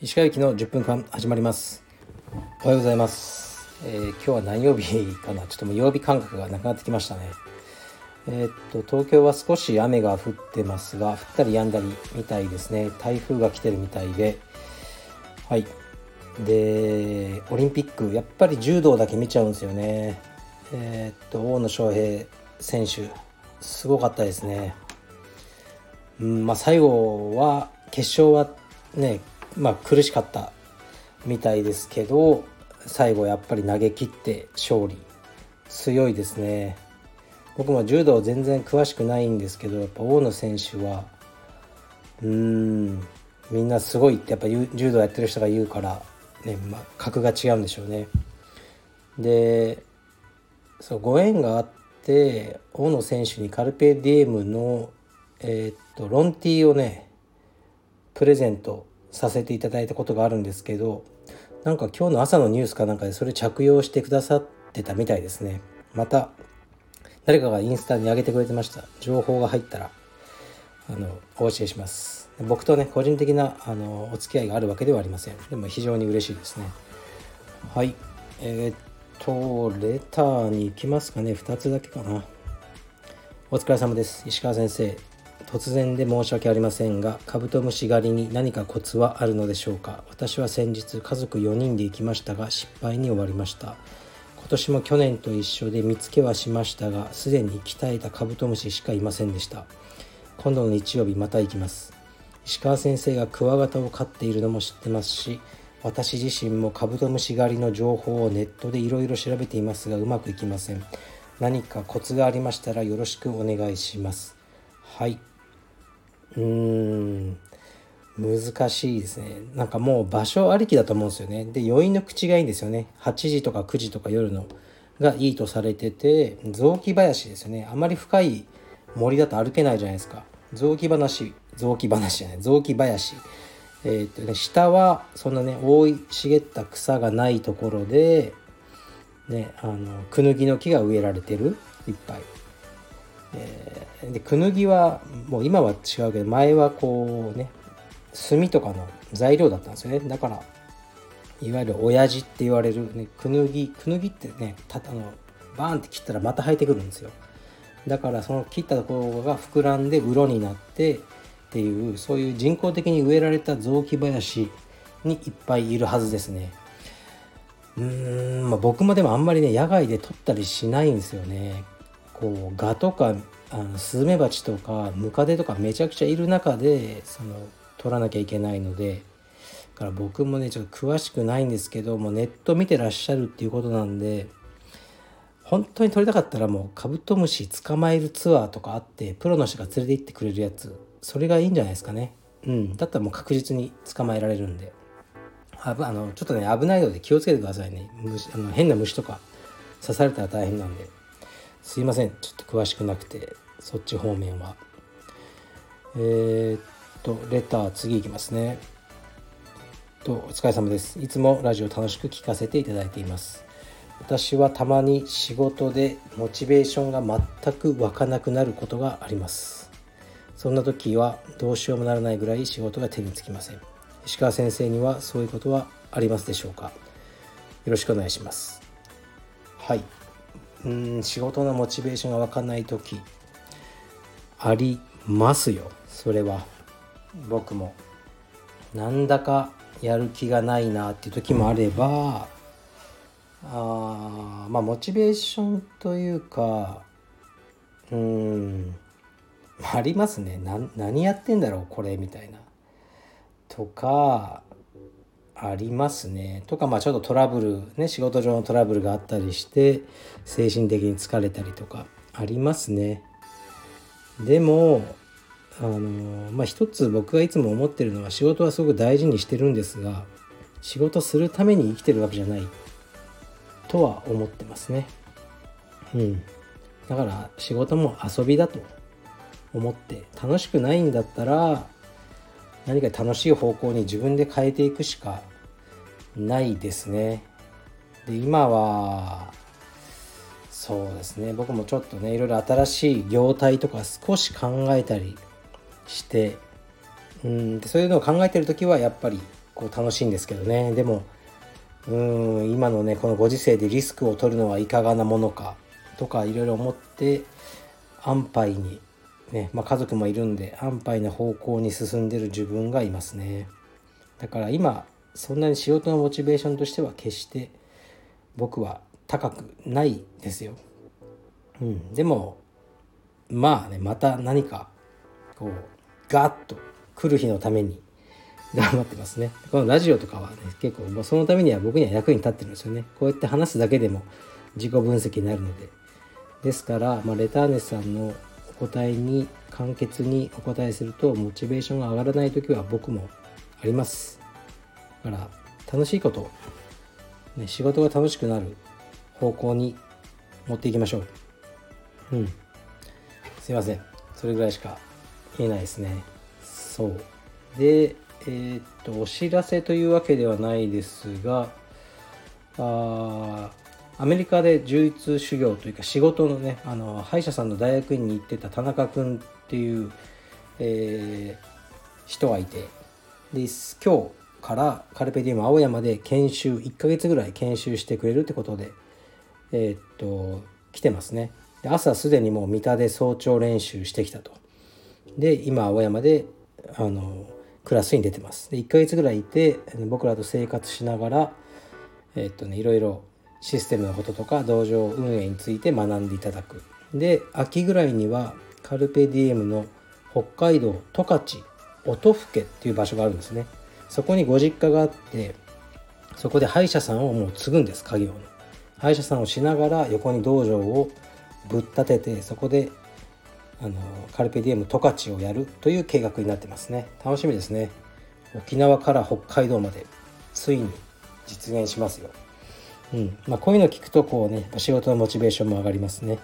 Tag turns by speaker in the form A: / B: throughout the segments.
A: 石川行の10分間始まります。おはようございます、えー、今日は何曜日かな？ちょっともう曜日感覚がなくなってきましたね。えー、っと東京は少し雨が降ってますが降ったり止んだりみたいですね。台風が来てるみたいで。はい。でオリンピックやっぱり柔道だけ見ちゃうんですよね。えー、っと大野将平選手。すごかったですね。うんまあ最後は決勝はねまあ苦しかったみたいですけど最後やっぱり投げ切って勝利。強いですね。僕も柔道全然詳しくないんですけどやっぱ大野選手はうんみんなすごいってやっぱ柔道やってる人が言うからね、まあ、格が違うんでしょうね。でそうご縁があって大野選手にカルペディエムのえ、っとロンティーをねプレゼントさせていただいたことがあるんですけどなんか今日の朝のニュースかなんかでそれ着用してくださってたみたいですね。また誰かがインスタに上げてくれてました。情報が入ったらあのお教えします。僕とね個人的なあのお付き合いがあるわけではありません。でも非常に嬉しいですね。はい。えー、っとレターに行きますかね。2つだけかな。お疲れ様です。石川先生。突然で申し訳ありませんがカブトムシ狩りに何かコツはあるのでしょうか。私は先日家族4人で行きましたが失敗に終わりました。今年も去年と一緒で見つけはしましたがすでに鍛えたカブトムシしかいませんでした。今度の日曜日また行きます。石川先生がクワガタを飼っているのも知ってますし私自身もカブトムシ狩りの情報をネットでいろいろ調べていますがうまくいきません。何かコツがありましたらよろしくお願いします。はい。うん。難しいですね。なんかもう場所ありきだと思うんですよね。で余韻の口がいいんですよね。8時とか9時とか夜のがいいとされてて雑木林ですよね。あまり深い森だと歩けないじゃないですか。雑木話雑木話じゃない。雑木林。えー、とね下はそんなね生い茂った草がないところでねあのクヌギの木が植えられてるいっぱい。えー、でクヌギはもう今は違うけど前はこうね炭とかの材料だったんですよね。だからいわゆる親父って言われる、ね、クヌギクヌギってねたあのバーンって切ったらまた生えてくるんですよ。だからその切ったところが膨らんでうろになってっていうそういう人工的に植えられた雑木林にいっぱいいるはずですね。うーんまあ僕もでもあんまりね野外で撮ったりしないんですよね。こうガとかあのスズメバチとかムカデとかめちゃくちゃいる中でその取らなきゃいけないので。だから僕もねちょっと詳しくないんですけどもネット見てらっしゃるっていうことなんで本当に取りたかったらもうカブトムシ捕まえるツアーとかあってプロの人が連れて行ってくれるやつ。それがいいんじゃないですかね。うん。だったらもう確実に捕まえられるんで。ああのちょっとね危ないので気をつけてくださいね。虫あの変な虫とか刺されたら大変なんで。すいません。ちょっと詳しくなくてそっち方面は。えー、っとレター次いきますね。とお疲れ様です。いつもラジオ楽しく聞かせていただいています。私はたまに仕事でモチベーションが全く湧かなくなることがありますそんな時はどうしようもならないぐらい仕事が手につきません。石川先生にはそういうことはありますでしょうか？よろしくお願いします。はい。うん仕事のモチベーションが湧かない時ありますよ。それは僕も。なんだかやる気がないなっていう時もあればあまあモチベーションというかうんありますね何やってんだろうこれみたいなとかありますね。とかまあちょっとトラブルね仕事上のトラブルがあったりして精神的に疲れたりとかありますね。でもあのまあ一つ僕がいつも思ってるのは仕事はすごく大事にしてるんですが仕事するために生きてるわけじゃないとは思ってますね。うん。だから仕事も遊びだと思って楽しくないんだったら何か楽しい方向に自分で変えていくしかないですね。で今はそうですね僕もちょっとねいろいろ新しい業態とか少し考えたりしてうんそういうのを考えてる時はやっぱりこう楽しいんですけどねでもうん今のねこのご時世でリスクを取るのはいかがなものかとかいろいろ思って安牌にね、まあ、家族もいるんで安牌な方向に進んでる自分がいますね。だから今そんなに仕事のモチベーションとしては決して僕は高くないですよ、うん、でもまあねまた何かこうガッと来る日のために頑張ってますね。このラジオとかはね結構そのためには僕には役に立ってるんですよね。こうやって話すだけでも自己分析になるので。ですから、まあ、レターネスさんの答えに簡潔にお答えするとモチベーションが上がらない時は僕もありますだから楽しいこと、ね、仕事が楽しくなる方向に持っていきましょう。うん。すいません。それぐらいしか言えないですね。そう。でえー、っとお知らせというわけではないですがあアメリカで充実修行というか仕事のねあの歯医者さんの大学院に行ってた田中君っていう、えー、人がいてで今日からカルペディウム青山で研修1ヶ月ぐらい研修してくれるってことでえー、っと来てますね。で朝すでにもう三田で早朝練習してきたと。で今青山であのクラスに出てます。で1ヶ月ぐらいいて僕らと生活しながらえー、っとねいろいろシステムのこととか道場運営について学んでいただく。で秋ぐらいにはカルペディエムの北海道十勝音更っていう場所があるんですね。そこにご実家があってそこで歯医者さんをもう継ぐんです家業の。歯医者さんをしながら横に道場をぶっ立ててそこであのカルペディエム十勝をやるという計画になってますね。楽しみですね。沖縄から北海道までついに実現しますよ。うん。まあ、こういうの聞くとこうね仕事のモチベーションも上がりますね、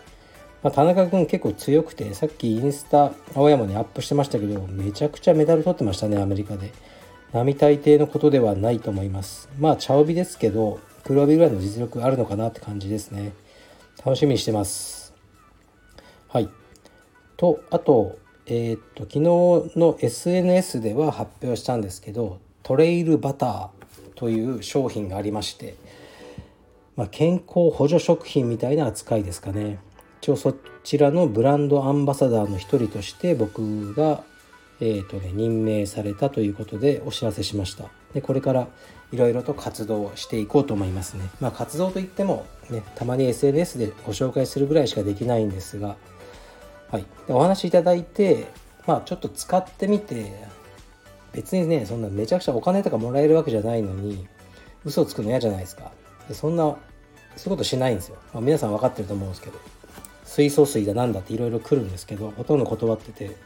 A: まあ、田中君結構強くてさっきインスタ青山にアップしてましたけどめちゃくちゃメダル取ってましたねアメリカで。並大抵のことではないと思います。まあ茶帯ですけど黒帯ぐらいの実力あるのかなって感じですね。楽しみにしてます。はい。とあとえー、っと昨日の SNS では発表したんですけどトレイルバターという商品がありましてまあ、健康補助食品みたいな扱いですかね。一応そちらのブランドアンバサダーの一人として僕が、えーとね、任命されたということでお知らせしました。でこれからいろいろと活動していこうと思いますね。まあ活動といってもねたまに SNS でご紹介するぐらいしかできないんですがはい。お話いただいてまあちょっと使ってみて別にねそんなめちゃくちゃお金とかもらえるわけじゃないのに嘘をつくの嫌じゃないですか。そんなそういうことしないんですよ、まあ、皆さん分かってると思うんですけど。水素水だなんだっていろいろ来るんですけどほとんど断ってて。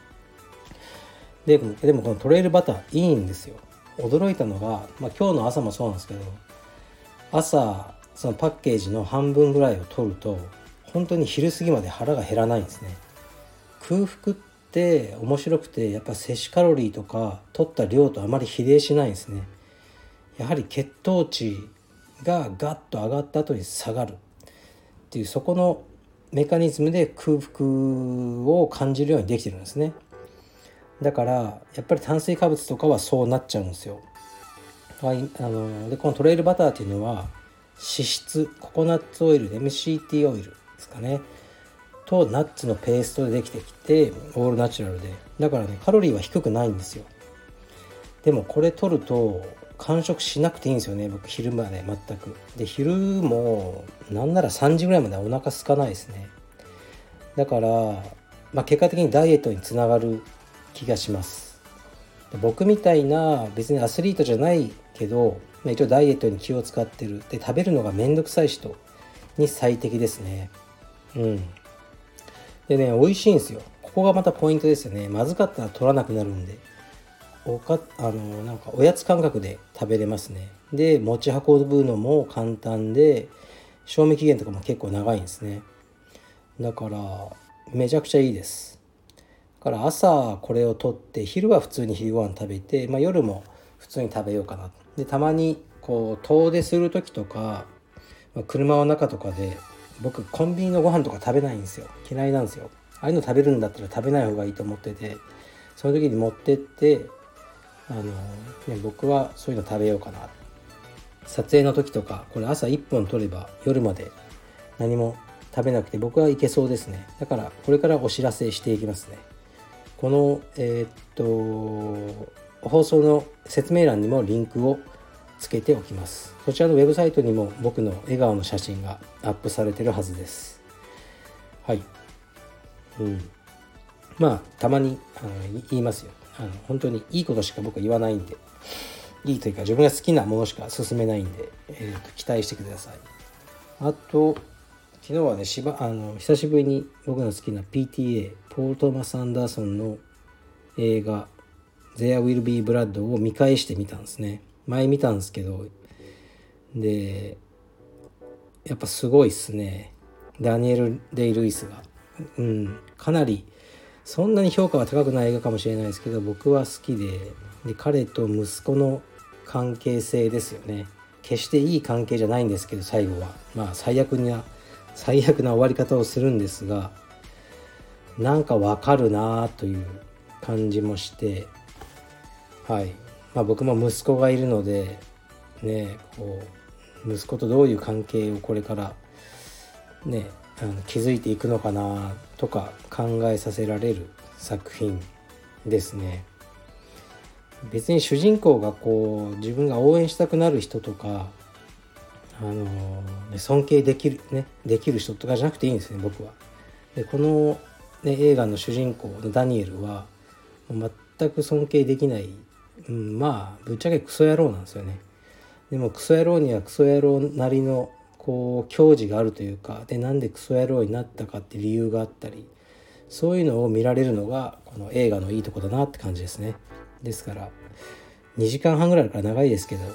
A: ででもこのトレイルバターいいんですよ。驚いたのが、まあ、今日の朝もそうなんですけど朝そのパッケージの半分ぐらいを取ると本当に昼過ぎまで腹が減らないんですね。空腹って面白くてやっぱ摂取カロリーとか取った量とあまり比例しないんですね。やはり血糖値がガッと上がった後に下がるっていうそこのメカニズムで空腹を感じるようにできてるんですね。だからやっぱり炭水化物とかはそうなっちゃうんですよ。あのでこのトレイルバターっていうのは脂質ココナッツオイル MCT オイルですかね。とナッツのペーストでできてきてオールナチュラルで。だからねカロリーは低くないんですよ。でもこれ取ると完食しなくていいんですよね僕昼間ね全く。で昼もなんなら3時ぐらいまでお腹空かないですね。だから、まあ、結果的にダイエットにつながる気がします。僕みたいな別にアスリートじゃないけどまあ一応ダイエットに気を使ってる。で食べるのがめんどくさい人に最適ですね。うん。でね美味しいんですよ。ここがまたポイントですよね。まずかったら取らなくなるんで。おかあのなんかおやつ感覚で食べれますね。で持ち運ぶのも簡単で賞味期限とかも結構長いんですね。だからめちゃくちゃいいです。だから朝これを取って昼は普通に昼ご飯食べて、まあ、夜も普通に食べようかな。でたまにこう遠出する時とか、まあ、車の中とかで僕コンビニのご飯とか食べないんですよ。嫌いなんですよ。ああいうの食べるんだったら食べない方がいいと思っててその時に持ってってあの、ね、僕はそういうの食べようかな。撮影の時とかこれ朝1本取れば夜まで何も食べなくて僕はいけそうですね。だからこれからお知らせしていきますね。このえー、っと放送の説明欄にもリンクをつけておきます。こちらのウェブサイトにも僕の笑顔の写真がアップされてるはずです。はい。うん。まあたまにあの言いますよ。あの本当にいいことしか僕は言わないんでいいというか自分が好きなものしか進めないんで、えーと、期待してください。あと昨日はねしばあの久しぶりに僕の好きな PTA ポール・トーマス・アンダーソンの映画「There Will Be Blood」を見返してみたんですね。前見たんですけどでやっぱすごいっすね。ダニエル・デイ・ルイスが。うんかなりそんなに評価は高くない映画かもしれないですけど僕は好きでで彼と息子の関係性ですよね。決していい関係じゃないんですけど最後は。まあ最悪な最悪な終わり方をするんですがなんかわかるなあという感じもしてはい。まあ僕も息子がいるのでねこう息子とどういう関係をこれからねあの築いていくのかなとか考えさせられる作品ですね。別に主人公がこう自分が応援したくなる人とかあの、ね、尊敬できるねできる人とかじゃなくていいんですね僕は。でこの、ね、映画の主人公のダニエルは全く尊敬できない、うん、まあぶっちゃけクソ野郎なんですよね。でもクソ野郎にはクソ野郎なりのこう矜持があるというかでなんでクソ野郎になったかって理由があったりそういうのを見られるのがこの映画のいいとこだなって感じですね。ですから2時間半ぐらいだから長いですけどね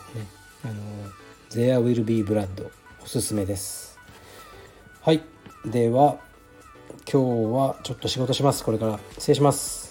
A: あの「There Will Be Blood」おすすめです。はい。では今日はちょっと仕事します。これから失礼します。